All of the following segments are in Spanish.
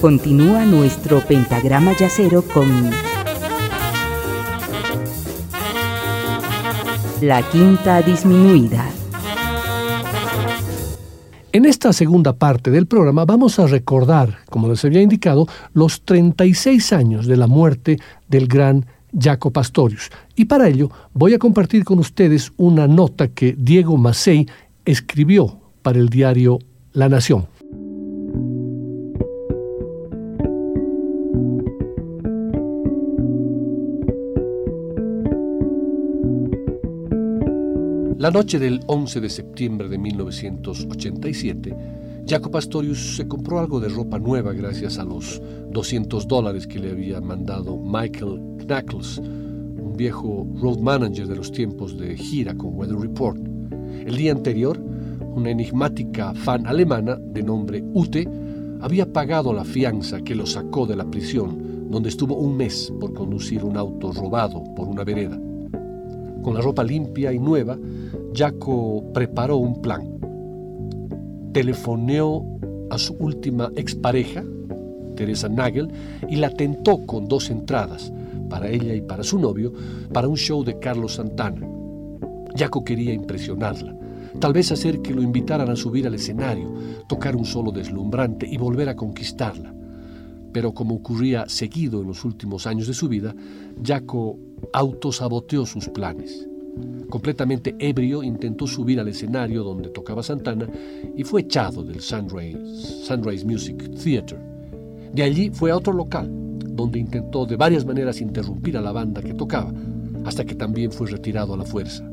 Continúa nuestro pentagrama yacero con la quinta disminuida. En esta segunda parte del programa vamos a recordar, como les había indicado, los 36 años de la muerte del gran Jaco Pastorius. Y para ello voy a compartir con ustedes una nota que Diego Macei escribió para el diario La Nación. La noche del 11 de septiembre de 1987, Jaco Pastorius se compró algo de ropa nueva gracias a los 200 dólares que le había mandado Michael Knuckles, un viejo road manager de los tiempos de gira con Weather Report. El día anterior, una enigmática fan alemana de nombre Ute había pagado la fianza que lo sacó de la prisión, donde estuvo un mes por conducir un auto robado por una vereda. Con la ropa limpia y nueva, Jaco preparó un plan. Telefoneó a su última expareja, Teresa Nagel, y la tentó con dos entradas, para ella y para su novio, para un show de Carlos Santana. Jaco quería impresionarla, tal vez hacer que lo invitaran a subir al escenario, tocar un solo deslumbrante y volver a conquistarla. Pero como ocurría seguido en los últimos años de su vida, Jaco autosaboteó sus planes. Completamente ebrio, intentó subir al escenario donde tocaba Santana y fue echado del Sunrise, Sunrise Music Theater. De allí fue a otro local, donde intentó de varias maneras interrumpir a la banda que tocaba, hasta que también fue retirado a la fuerza.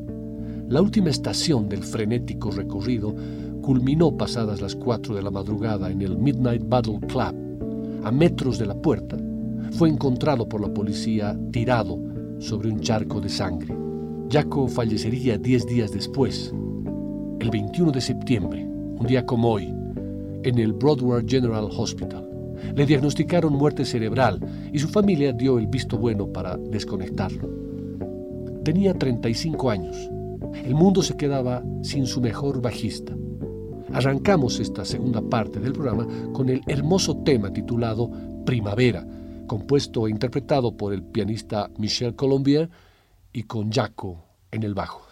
La última estación del frenético recorrido culminó pasadas las 4 de la madrugada en el Midnight Battle Club. A metros de la puerta, fue encontrado por la policía tirado sobre un charco de sangre. Jaco fallecería diez días después, el 21 de septiembre, un día como hoy, en el Broadway General Hospital. Le diagnosticaron muerte cerebral y su familia dio el visto bueno para desconectarlo. Tenía 35 años. El mundo se quedaba sin su mejor bajista. Arrancamos esta segunda parte del programa con el hermoso tema titulado Primavera, compuesto e interpretado por el pianista Michel Colombier y con Jaco en el bajo.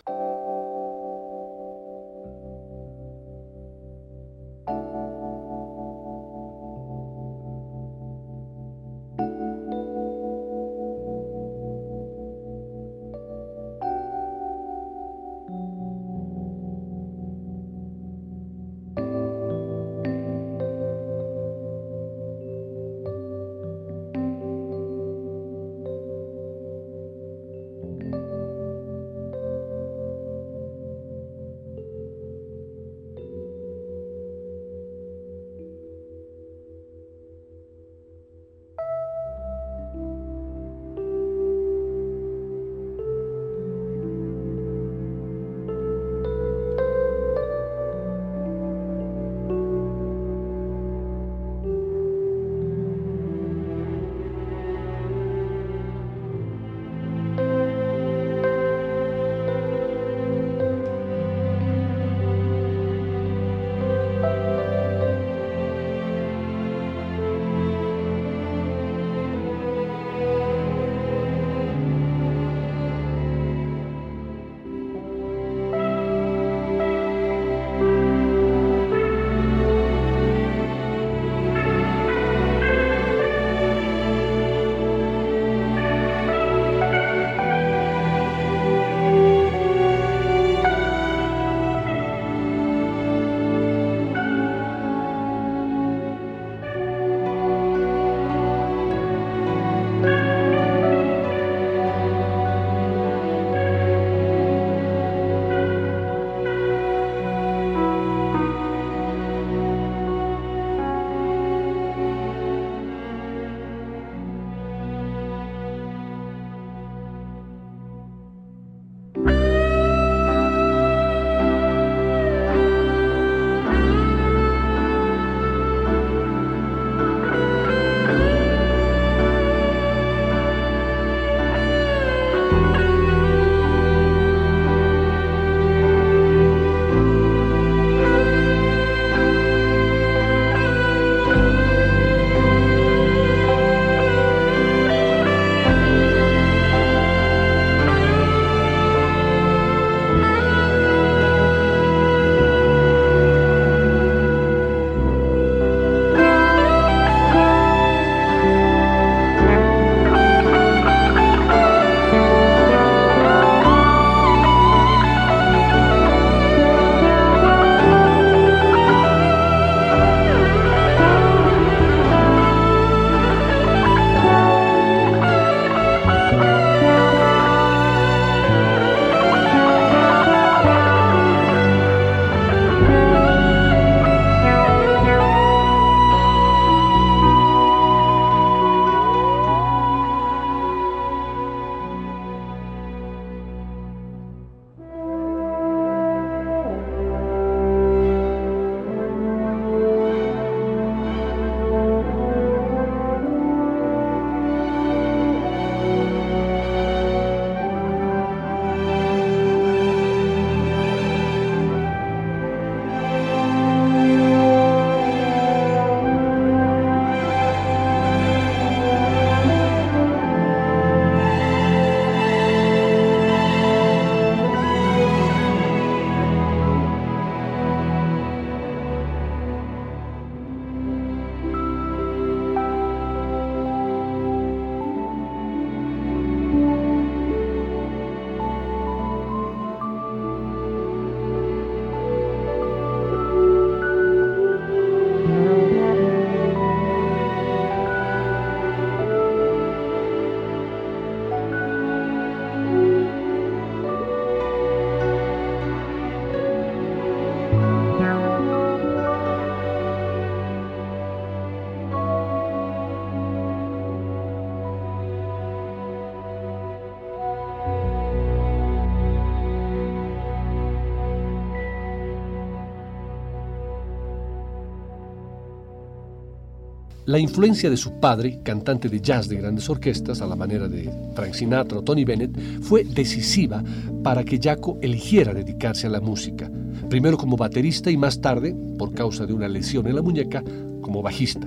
La influencia de su padre, cantante de jazz de grandes orquestas, a la manera de Frank Sinatra o Tony Bennett, fue decisiva para que Jaco eligiera dedicarse a la música, primero como baterista y más tarde, por causa de una lesión en la muñeca, como bajista.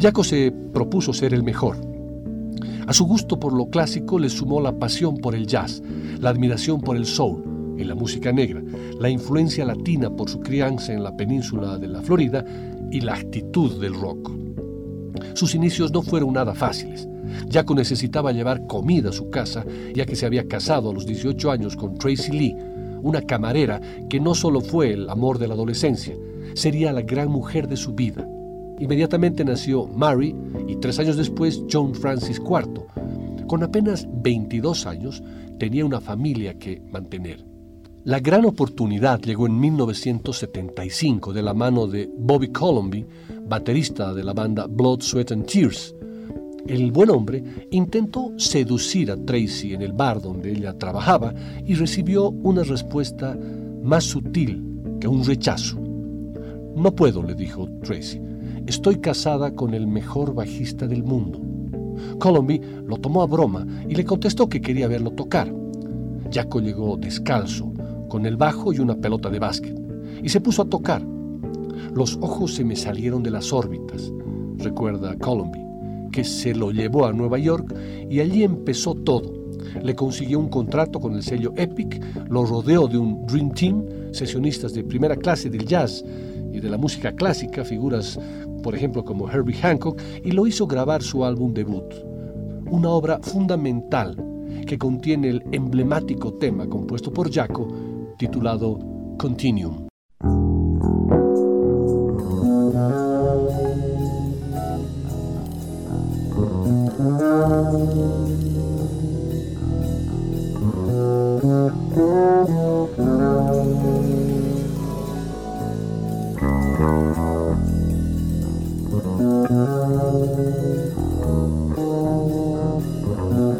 Jaco se propuso ser el mejor. A su gusto por lo clásico le sumó la pasión por el jazz, la admiración por el soul y la música negra, la influencia latina por su crianza en la península de la Florida y la actitud del rock. Sus inicios no fueron nada fáciles. Jaco necesitaba llevar comida a su casa, ya que se había casado a los 18 años con Tracy Lee, una camarera que no solo fue el amor de la adolescencia, sería la gran mujer de su vida. Inmediatamente nació Mary y tres años después John Francis IV. Con apenas 22 años tenía una familia que mantener. La gran oportunidad llegó en 1975 de la mano de Bobby Colomby, baterista de la banda Blood, Sweat and Tears. El buen hombre intentó seducir a Tracy en el bar donde ella trabajaba y recibió una respuesta más sutil que un rechazo. No puedo, le dijo Tracy. Estoy casada con el mejor bajista del mundo. Colomby lo tomó a broma y le contestó que quería verlo tocar. Jaco llegó descalzo, con el bajo y una pelota de básquet, y se puso a tocar. Los ojos se me salieron de las órbitas, recuerda Colomby, que se lo llevó a Nueva York y allí empezó todo. Le consiguió un contrato con el sello Epic, lo rodeó de un Dream Team, sesionistas de primera clase del jazz y de la música clásica, figuras por ejemplo como Herbie Hancock, y lo hizo grabar su álbum debut. Una obra fundamental que contiene el emblemático tema compuesto por Jaco titulado Continuum.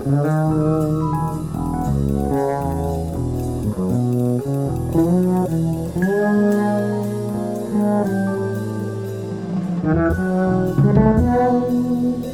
Thank you. Thank you.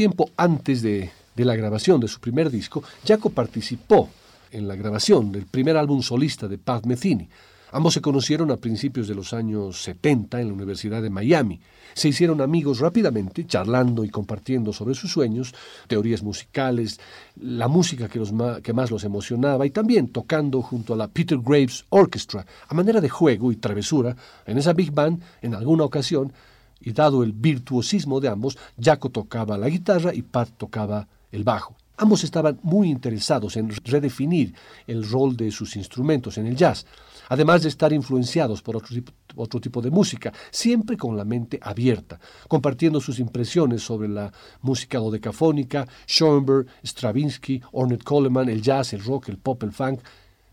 Tiempo antes de, la grabación de su primer disco, Jaco participó en la grabación del primer álbum solista de Pat Metheny. Ambos se conocieron a principios de los años 70 en la Universidad de Miami. Se hicieron amigos rápidamente, charlando y compartiendo sobre sus sueños, teorías musicales, la música que, más los emocionaba y también tocando junto a la Peter Graves Orchestra a manera de juego y travesura en esa big band en alguna ocasión y dado el virtuosismo de ambos, Jaco tocaba la guitarra y Pat tocaba el bajo. Ambos estaban muy interesados en redefinir el rol de sus instrumentos en el jazz, además de estar influenciados por otro tipo, de música, siempre con la mente abierta, compartiendo sus impresiones sobre la música dodecafónica, Schoenberg, Stravinsky, Ornette Coleman, el jazz, el rock, el pop, el funk,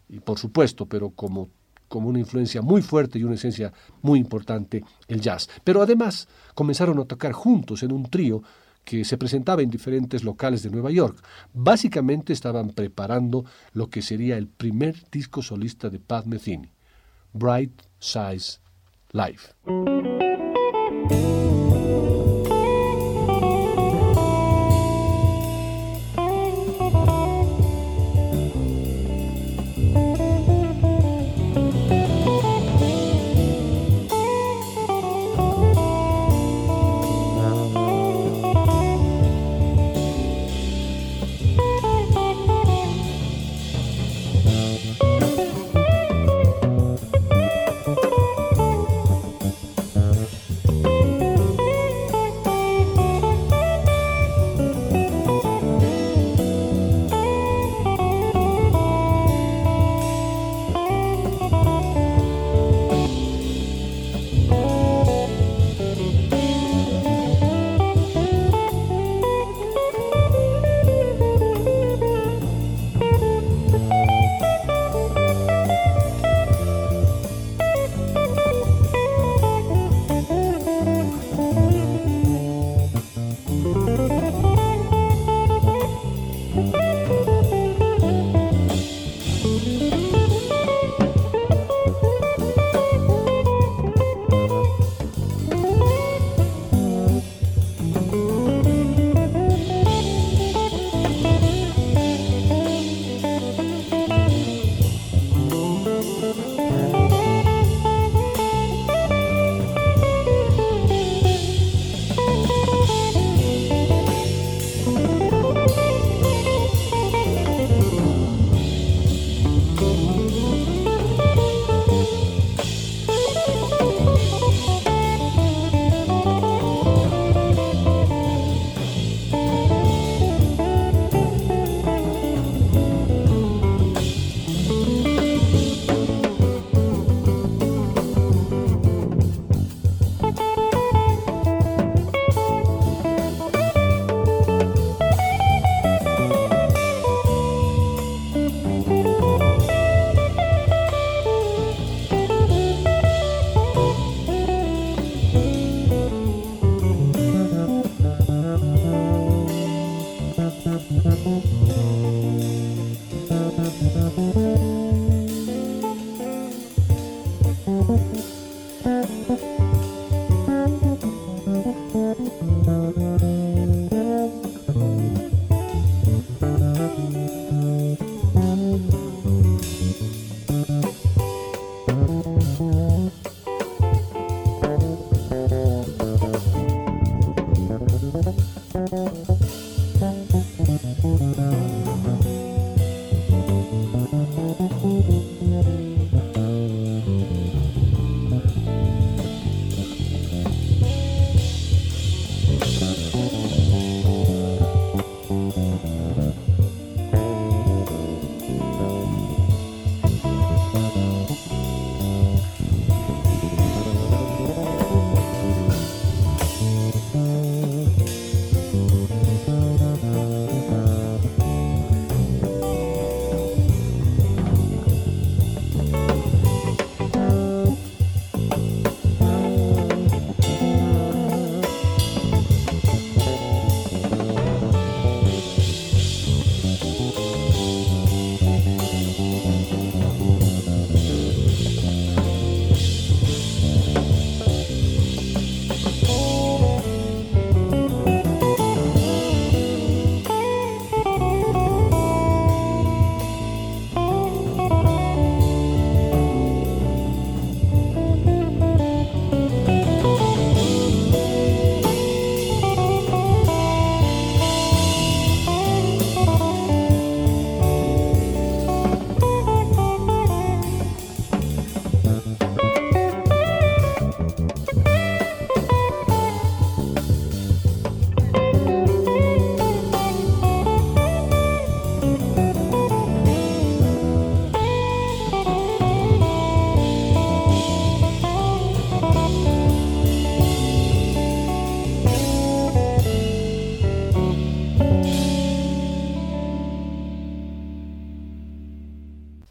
y por supuesto, pero como como una influencia muy fuerte y una esencia muy importante el jazz. Pero además comenzaron a tocar juntos en un trío que se presentaba en diferentes locales de Nueva York. Básicamente estaban preparando lo que sería el primer disco solista de Pat Metheny, Bright Size Life.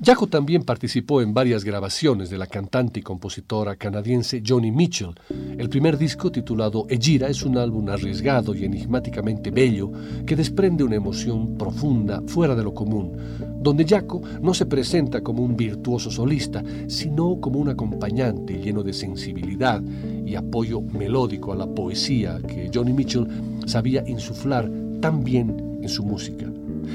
Jaco también participó en varias grabaciones de la cantante y compositora canadiense Joni Mitchell. El primer disco, titulado Ejira, es un álbum arriesgado y enigmáticamente bello que desprende una emoción profunda, fuera de lo común, donde Jaco no se presenta como un virtuoso solista, sino como un acompañante lleno de sensibilidad y apoyo melódico a la poesía que Johnny Mitchell sabía insuflar tan bien en su música.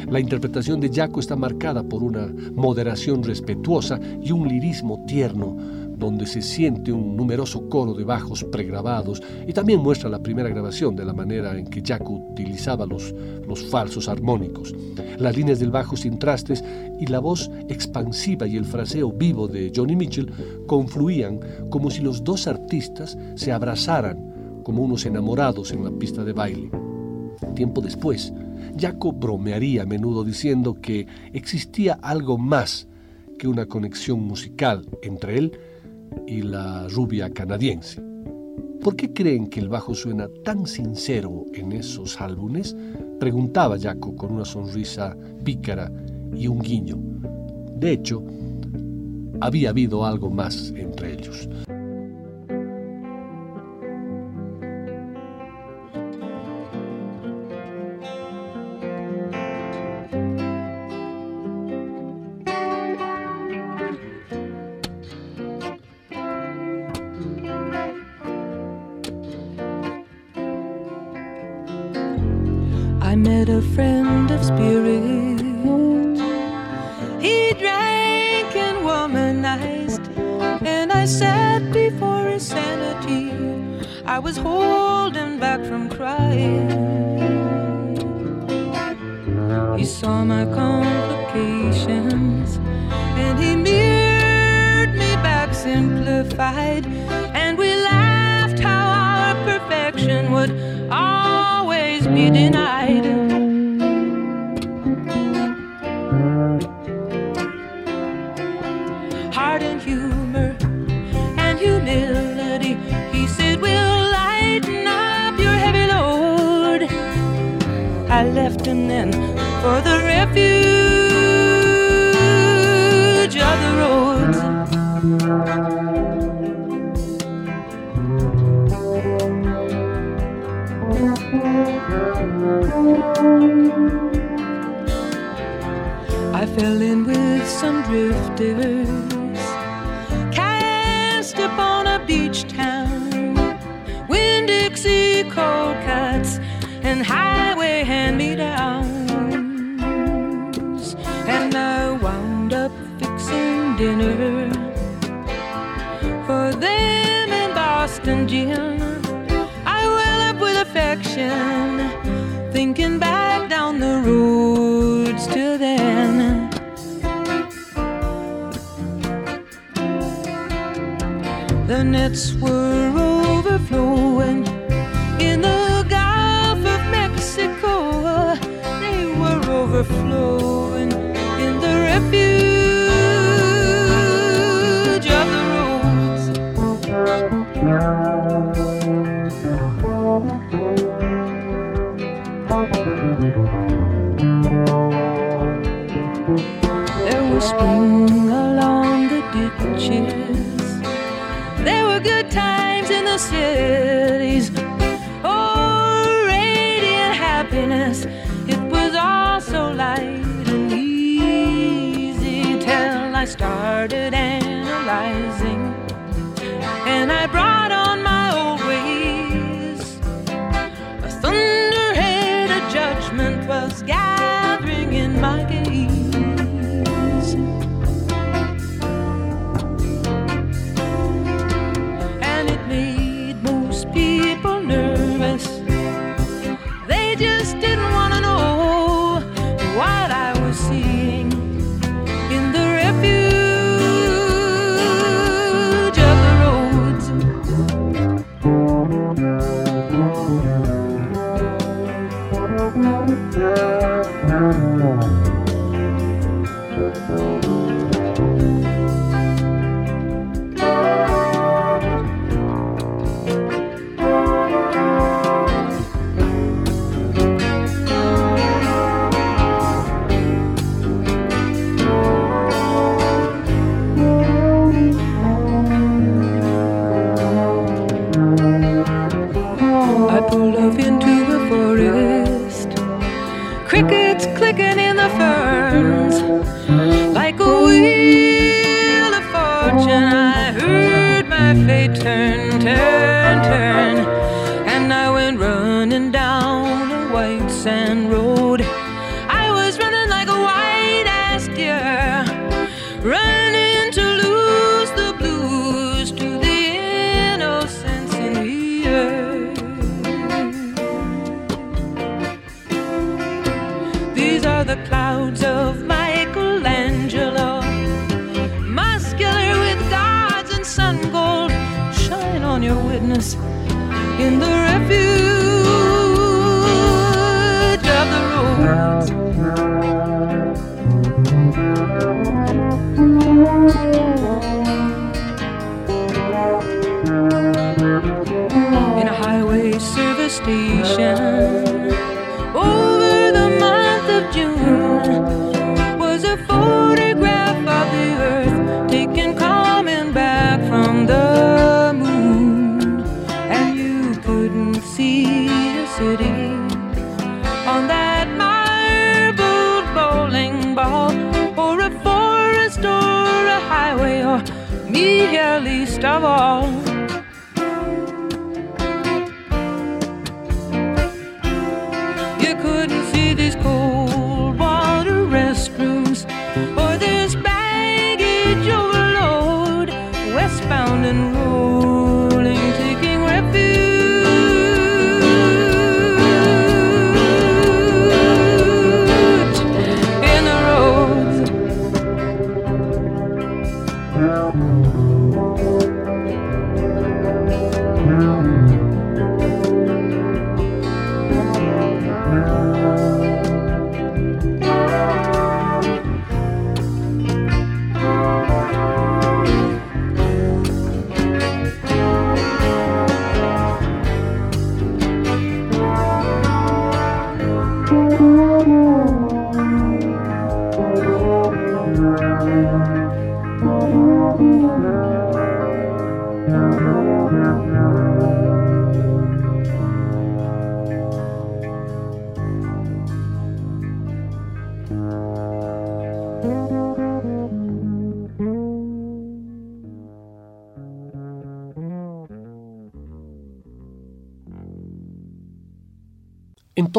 La interpretación de Jaco está marcada por una moderación respetuosa y un lirismo tierno, donde se siente un numeroso coro de bajos pregrabados y también muestra la primera grabación de la manera en que Jaco utilizaba los, los falsos armónicos. Las líneas del bajo sin trastes y la voz expansiva y el fraseo vivo de Johnny Mitchell confluían como si los dos artistas se abrazaran como unos enamorados en la pista de baile. Tiempo después, Jaco bromearía a menudo diciendo que existía algo más que una conexión musical entre él y la rubia canadiense. ¿Por qué creen que el bajo suena tan sincero en esos álbumes? Preguntaba Jaco con una sonrisa pícara y un guiño. De hecho, había habido algo más entre ellos. I met a friend of spirit. He drank and womanized, and I sat before his sanity. I was holding back from crying. He saw my complications, and he mirrored me back simplified. denied. Heart and humor and humility, he said, will lighten up your heavy load. I left him then for the refuge. fell in with some drifters. The nets were overflowing in the Gulf of Mexico. Uh, they were overflowing in the refuge. And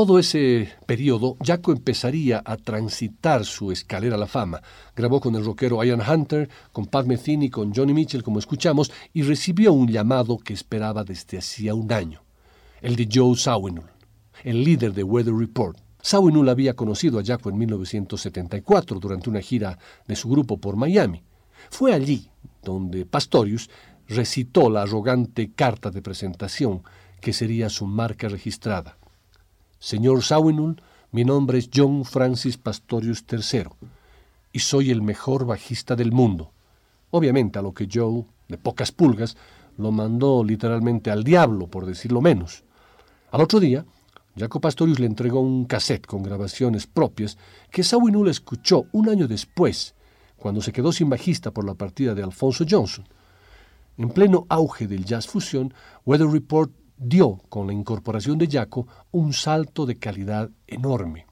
todo ese periodo, Jaco empezaría a transitar su escalera a la fama. Grabó con el rockero Ian Hunter, con Pat Metheny, con Johnny Mitchell, como escuchamos, y recibió un llamado que esperaba desde hacía un año, el de Joe Zawinul, el líder de Weather Report. Zawinul había conocido a Jaco en 1974 durante una gira de su grupo por Miami. Fue allí donde Pastorius recitó la arrogante carta de presentación que sería su marca registrada. Señor Sawinul, mi nombre es John Francis Pastorius III y soy el mejor bajista del mundo. Obviamente a lo que Joe, de pocas pulgas, lo mandó literalmente al diablo, por decirlo menos. Al otro día, Jaco Pastorius le entregó un cassette con grabaciones propias que Sawinul escuchó un año después, cuando se quedó sin bajista por la partida de Alfonso Johnson. En pleno auge del jazz fusión, Weather Report dio, con la incorporación de Jaco, un salto de calidad enorme.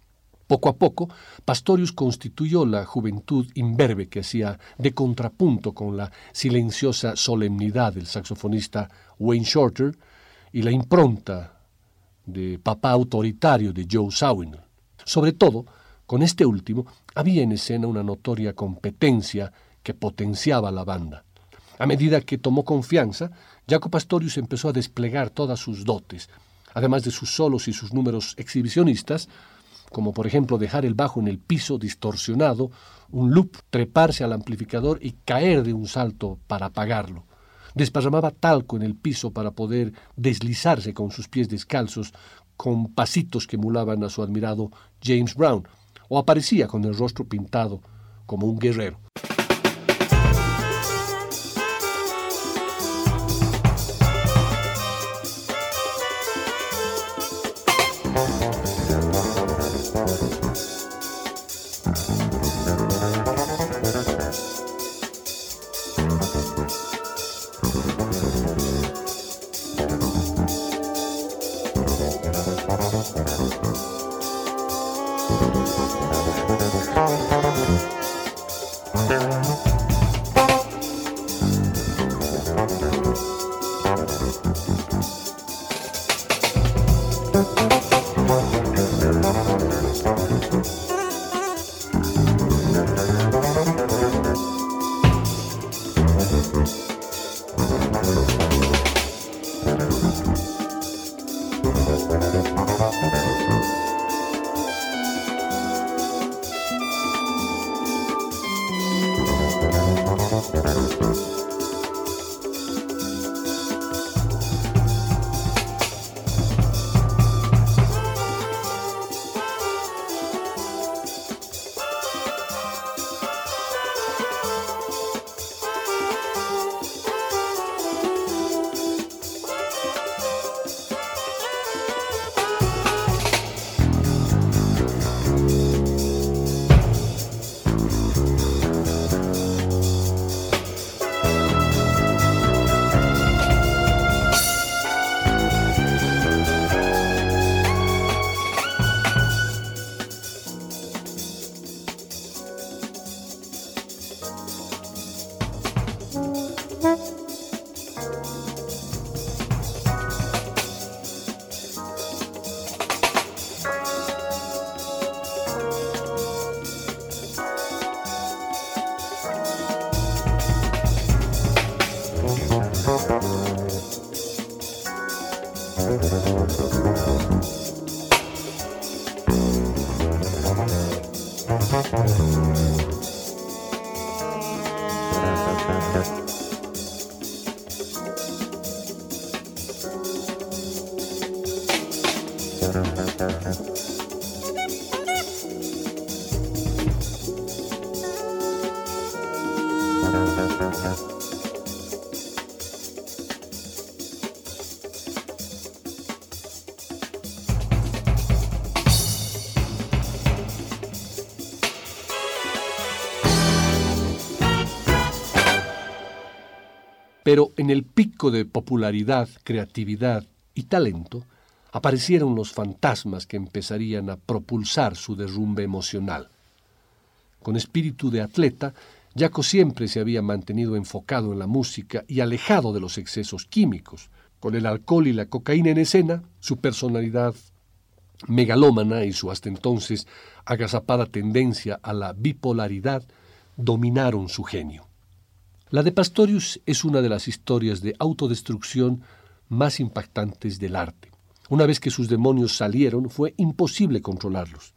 Poco a poco, Pastorius constituyó la juventud imberbe que hacía de contrapunto con la silenciosa solemnidad del saxofonista Wayne Shorter y la impronta de papá autoritario de Joe Zawinul. Sobre todo, con este último había en escena una notoria competencia que potenciaba la banda. A medida que tomó confianza, Jaco Pastorius empezó a desplegar todas sus dotes, además de sus solos y sus números exhibicionistas, como por ejemplo dejar el bajo en el piso distorsionado, un loop, treparse al amplificador y caer de un salto para apagarlo. Desparramaba talco en el piso para poder deslizarse con sus pies descalzos, con pasitos que emulaban a su admirado James Brown, o aparecía con el rostro pintado como un guerrero. De popularidad, creatividad y talento, aparecieron los fantasmas que empezarían a propulsar su derrumbe emocional. Con espíritu de atleta, Jaco siempre se había mantenido enfocado en la música y alejado de los excesos químicos. Con el alcohol y la cocaína en escena, su personalidad megalómana y su hasta entonces agazapada tendencia a la bipolaridad dominaron su genio. La de Pastorius es una de las historias de autodestrucción más impactantes del arte. Una vez que sus demonios salieron, fue imposible controlarlos.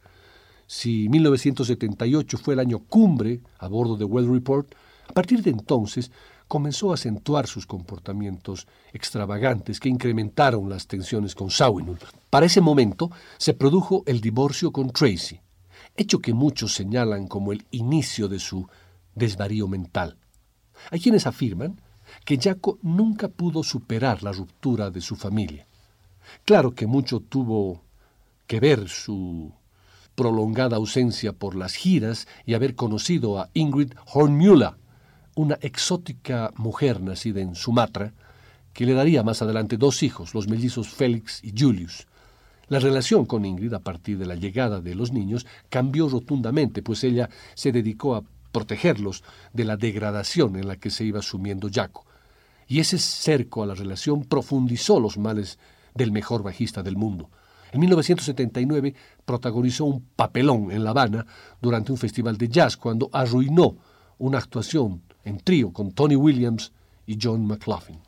Si 1978 fue el año cumbre a bordo de Well Report, a partir de entonces comenzó a acentuar sus comportamientos extravagantes que incrementaron las tensiones con Sawinul. Para ese momento se produjo el divorcio con Tracy, hecho que muchos señalan como el inicio de su desvarío mental. Hay quienes afirman que Jaco nunca pudo superar la ruptura de su familia. Claro que mucho tuvo que ver su prolongada ausencia por las giras y haber conocido a Ingrid Hornmüller, una exótica mujer nacida en Sumatra, que le daría más adelante dos hijos, los mellizos Félix y Julius. La relación con Ingrid a partir de la llegada de los niños cambió rotundamente, pues ella se dedicó a protegerlos de la degradación en la que se iba sumiendo Jaco. Y ese cerco a la relación profundizó los males del mejor bajista del mundo. En 1979 protagonizó un papelón en La Habana durante un festival de jazz cuando arruinó una actuación en trío con Tony Williams y John McLaughlin.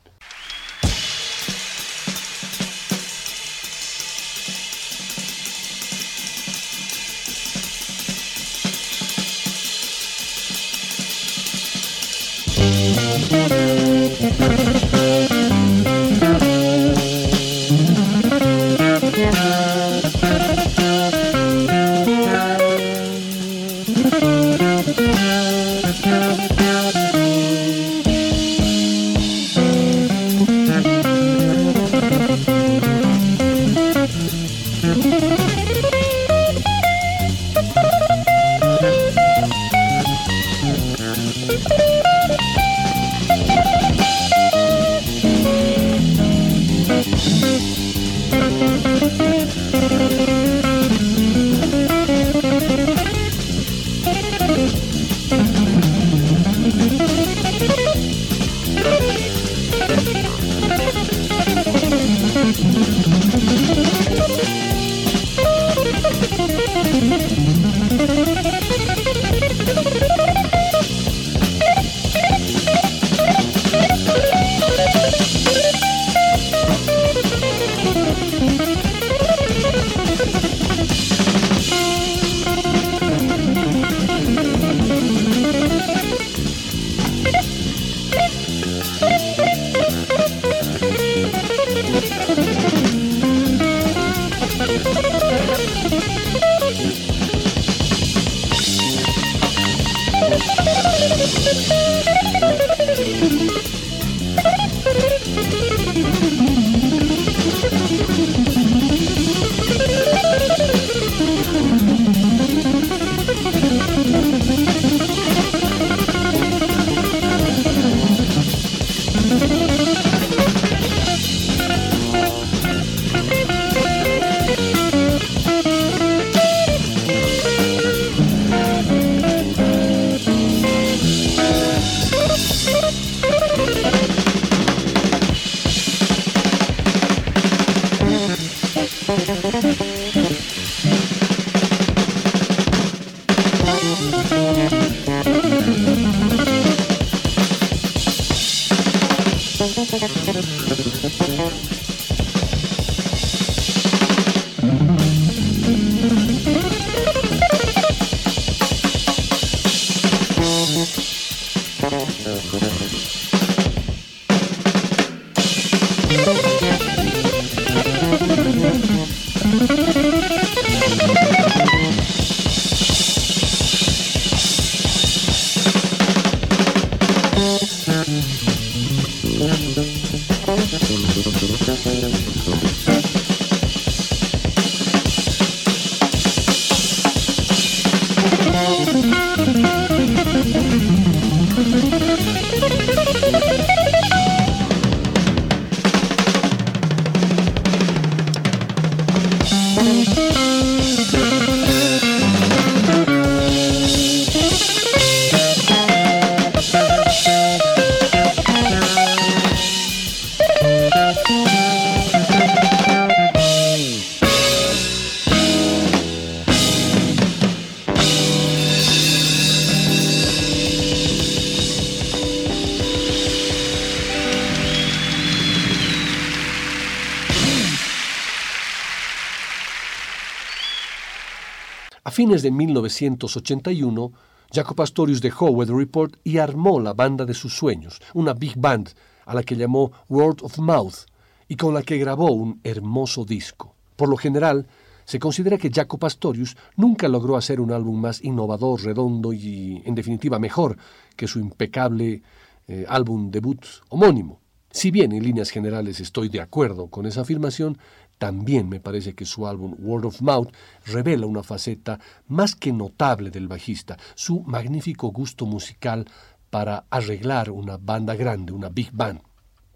Fines de 1981, Jaco Pastorius dejó Weather Report y armó la banda de sus sueños, una big band a la que llamó Word of Mouth y con la que grabó un hermoso disco. Por lo general, se considera que Jaco Pastorius nunca logró hacer un álbum más innovador, redondo y, en definitiva, mejor que su impecable eh, álbum debut homónimo. Si bien en líneas generales estoy de acuerdo con esa afirmación, también me parece que su álbum Word of Mouth revela una faceta más que notable del bajista, su magnífico gusto musical para arreglar una banda grande, una big band.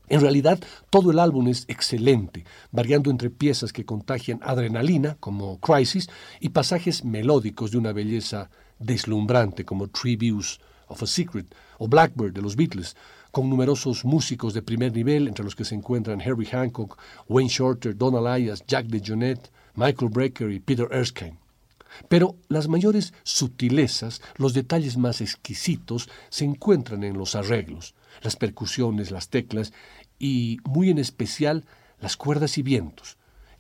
En realidad, todo el álbum es excelente, variando entre piezas que contagian adrenalina, como Crisis, y pasajes melódicos de una belleza deslumbrante, como Views of a Secret o Blackbird de los Beatles, con numerosos músicos de primer nivel, entre los que se encuentran Herbie Hancock, Wayne Shorter, Don Elias, Jack DeJohnette, Michael Brecker y Peter Erskine. Pero las mayores sutilezas, los detalles más exquisitos, se encuentran en los arreglos, las percusiones, las teclas y, muy en especial, las cuerdas y vientos,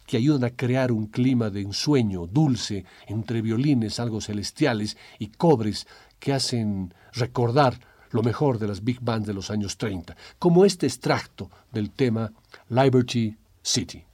que ayudan a crear un clima de ensueño dulce entre violines algo celestiales y cobres que hacen recordar lo mejor de las big bands de los años 30, como este extracto del tema Liberty City.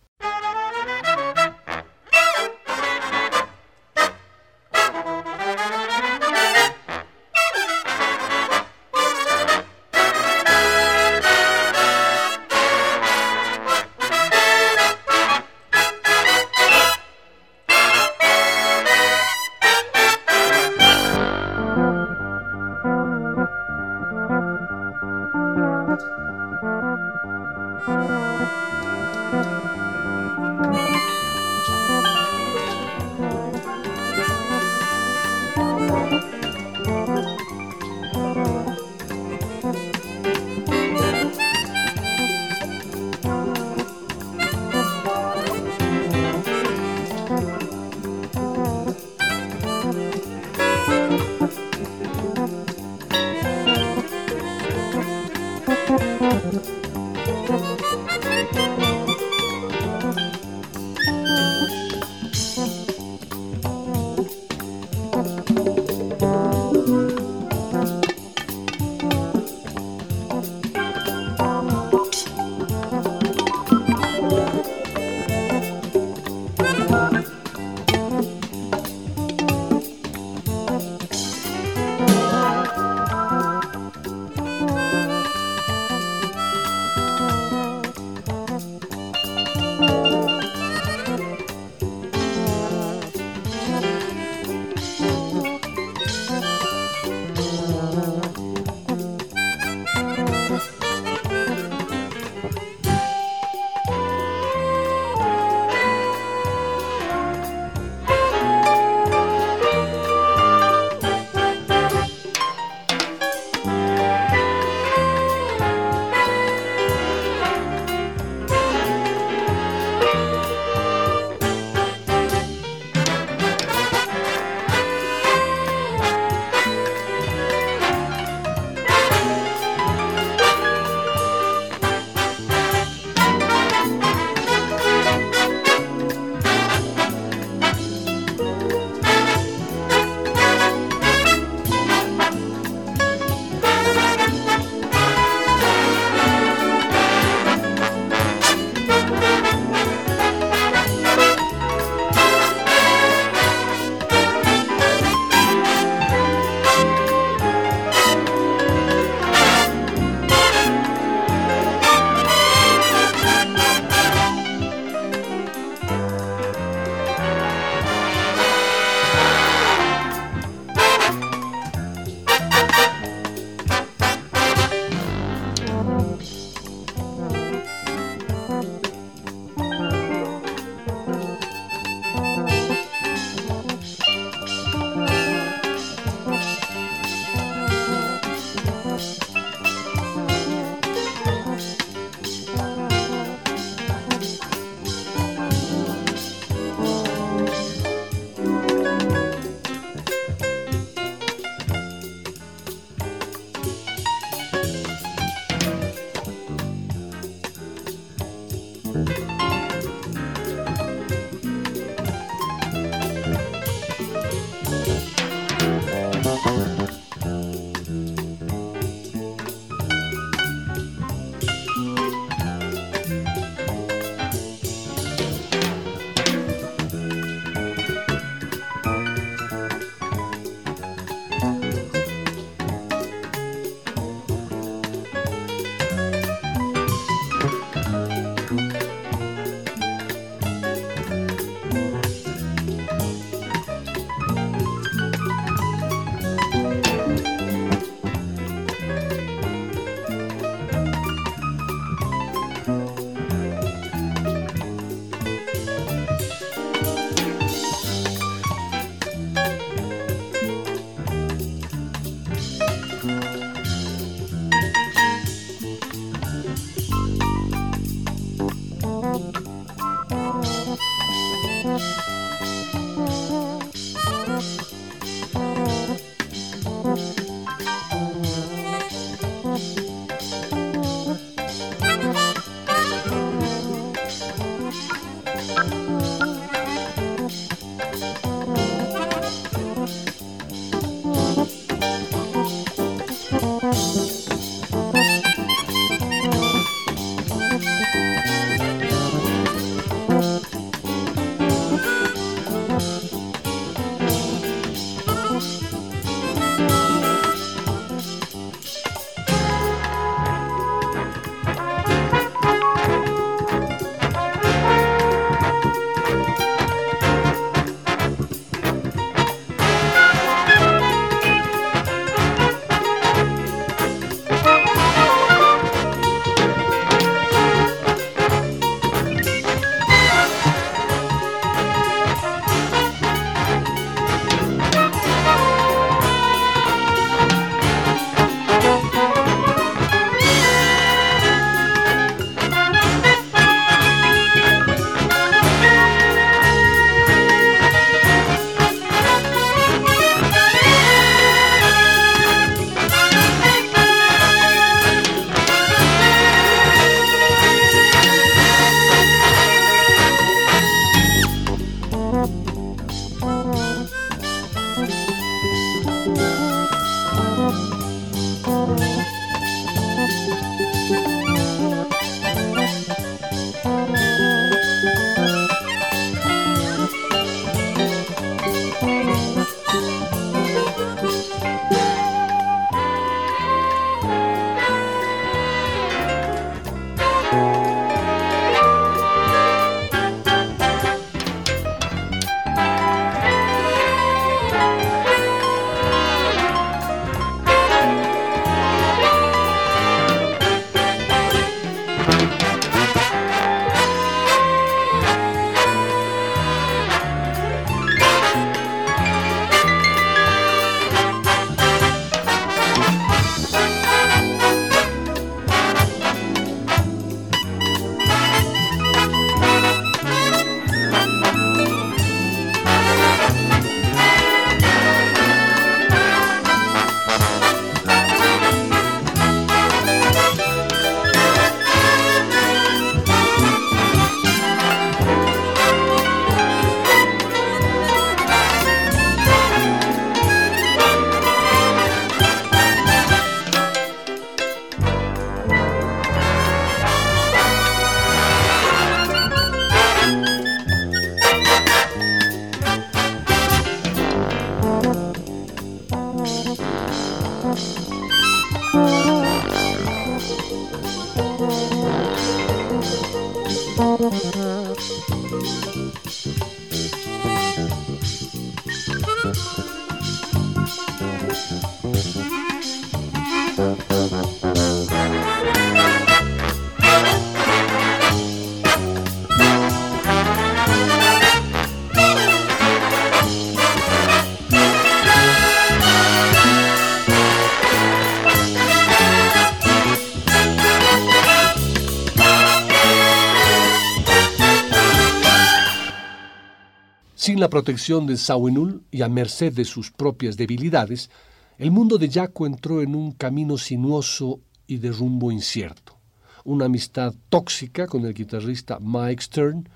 Sin la protección de Sawinul y a merced de sus propias debilidades, el mundo de Jaco entró en un camino sinuoso y de rumbo incierto. Una amistad tóxica con el guitarrista Mike Stern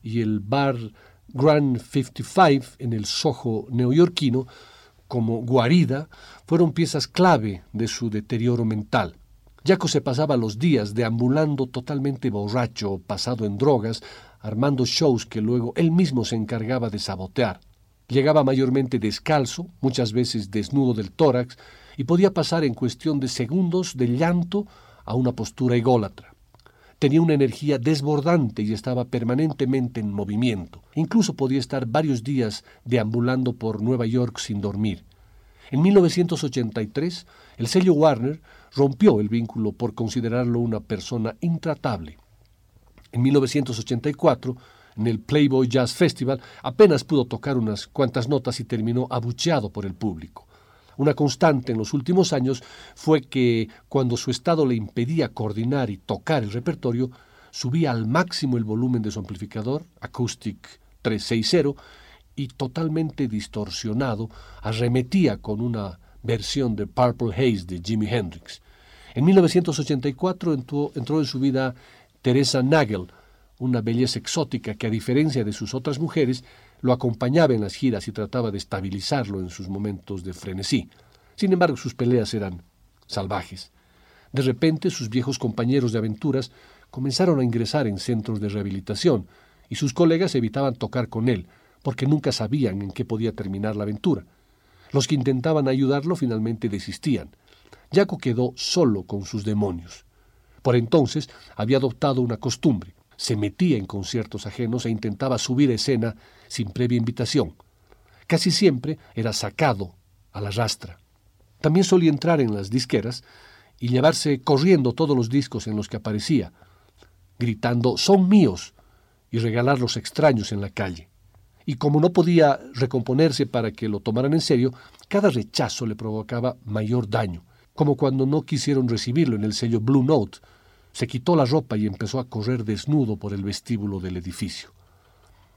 y el bar Grand 55 en el Soho neoyorquino como guarida fueron piezas clave de su deterioro mental. Jaco se pasaba los días deambulando totalmente borracho pasado en drogas, armando shows que luego él mismo se encargaba de sabotear. Llegaba mayormente descalzo, muchas veces desnudo del tórax, y podía pasar en cuestión de segundos de llanto a una postura ególatra. Tenía una energía desbordante y estaba permanentemente en movimiento. Incluso podía estar varios días deambulando por Nueva York sin dormir. En 1983, el sello Warner rompió el vínculo por considerarlo una persona intratable. En 1984, en el Playboy Jazz Festival, apenas pudo tocar unas cuantas notas y terminó abucheado por el público. Una constante en los últimos años fue que cuando su estado le impedía coordinar y tocar el repertorio, subía al máximo el volumen de su amplificador, Acoustic 360, y totalmente distorsionado, arremetía con una versión de Purple Haze de Jimi Hendrix. En 1984 entró, entró en su vida Teresa Nagel, una belleza exótica que a diferencia de sus otras mujeres lo acompañaba en las giras y trataba de estabilizarlo en sus momentos de frenesí. Sin embargo, sus peleas eran salvajes. De repente, sus viejos compañeros de aventuras comenzaron a ingresar en centros de rehabilitación y sus colegas evitaban tocar con él, porque nunca sabían en qué podía terminar la aventura. Los que intentaban ayudarlo finalmente desistían. Jaco quedó solo con sus demonios. Por entonces había adoptado una costumbre se metía en conciertos ajenos e intentaba subir escena sin previa invitación. Casi siempre era sacado a la rastra. También solía entrar en las disqueras y llevarse corriendo todos los discos en los que aparecía, gritando son míos y regalarlos extraños en la calle. Y como no podía recomponerse para que lo tomaran en serio, cada rechazo le provocaba mayor daño, como cuando no quisieron recibirlo en el sello Blue Note, se quitó la ropa y empezó a correr desnudo por el vestíbulo del edificio.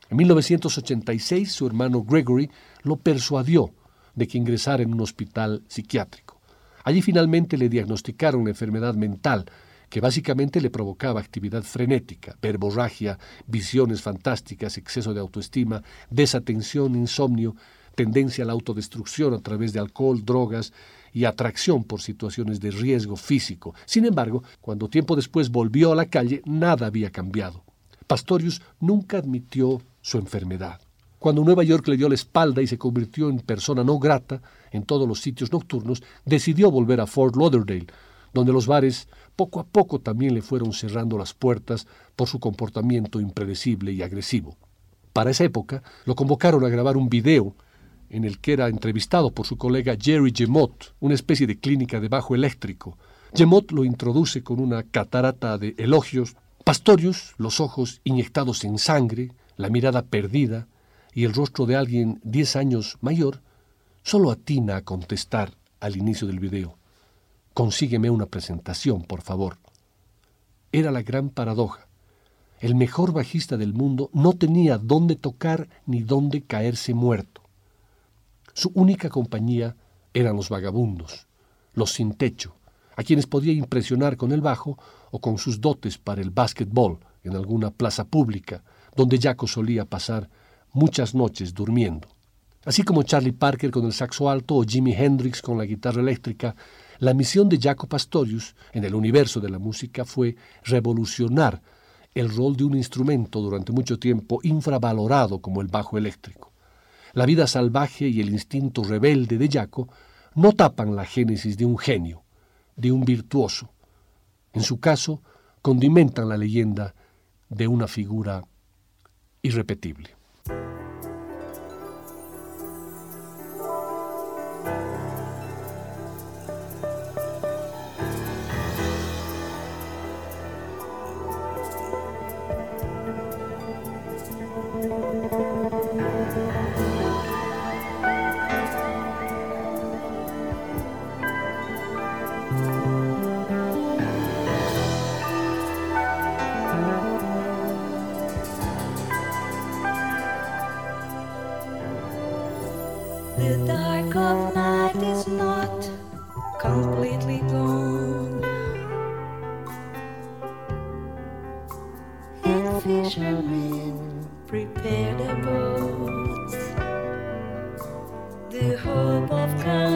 En 1986 su hermano Gregory lo persuadió de que ingresara en un hospital psiquiátrico. Allí finalmente le diagnosticaron una enfermedad mental que básicamente le provocaba actividad frenética, verborragia, visiones fantásticas, exceso de autoestima, desatención, insomnio, tendencia a la autodestrucción a través de alcohol, drogas y atracción por situaciones de riesgo físico. Sin embargo, cuando tiempo después volvió a la calle, nada había cambiado. Pastorius nunca admitió su enfermedad. Cuando Nueva York le dio la espalda y se convirtió en persona no grata en todos los sitios nocturnos, decidió volver a Fort Lauderdale, donde los bares poco a poco también le fueron cerrando las puertas por su comportamiento impredecible y agresivo. Para esa época lo convocaron a grabar un video en el que era entrevistado por su colega Jerry Gemot, una especie de clínica de bajo eléctrico. Gemot lo introduce con una catarata de elogios. Pastorius, los ojos inyectados en sangre, la mirada perdida y el rostro de alguien diez años mayor, solo atina a contestar al inicio del video. Consígueme una presentación, por favor. Era la gran paradoja. El mejor bajista del mundo no tenía dónde tocar ni dónde caerse muerto. Su única compañía eran los vagabundos, los sin techo, a quienes podía impresionar con el bajo o con sus dotes para el básquetbol en alguna plaza pública, donde Jaco solía pasar muchas noches durmiendo. Así como Charlie Parker con el saxo alto o Jimi Hendrix con la guitarra eléctrica, la misión de Jaco Pastorius en el universo de la música fue revolucionar el rol de un instrumento durante mucho tiempo infravalorado como el bajo eléctrico. La vida salvaje y el instinto rebelde de Jaco no tapan la génesis de un genio, de un virtuoso. En su caso, condimentan la leyenda de una figura irrepetible. prepare the boat. The hope of coming.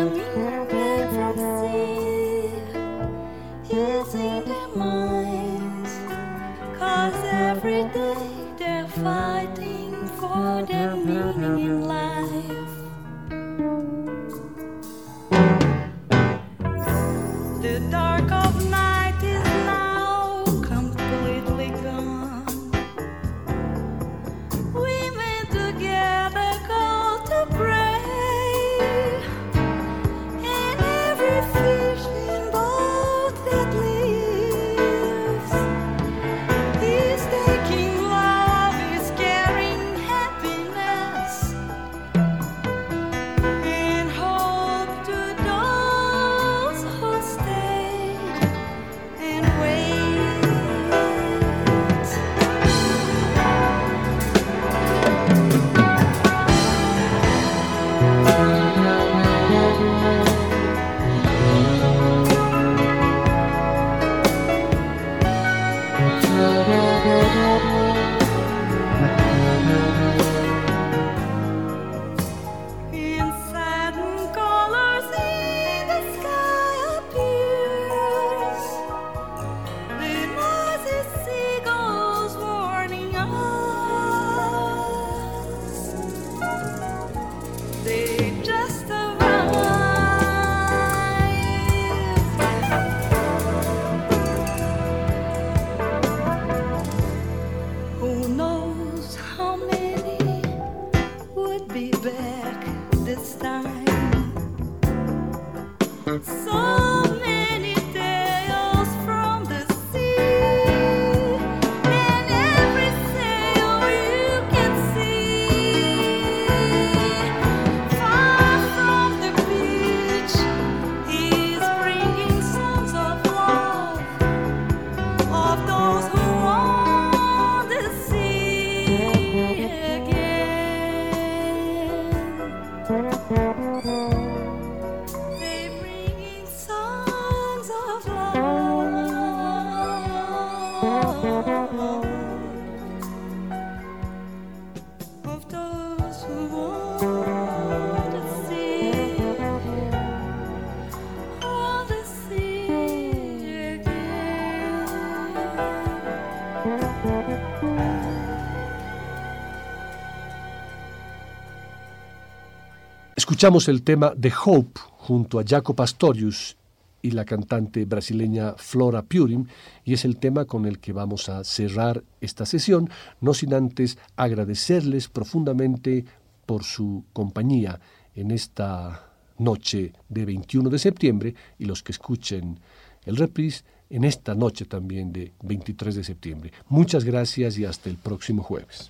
Escuchamos el tema The Hope junto a Jaco Pastorius y la cantante brasileña Flora Purim, y es el tema con el que vamos a cerrar esta sesión, no sin antes agradecerles profundamente por su compañía en esta noche de 21 de septiembre y los que escuchen el reprise en esta noche también de 23 de septiembre. Muchas gracias y hasta el próximo jueves.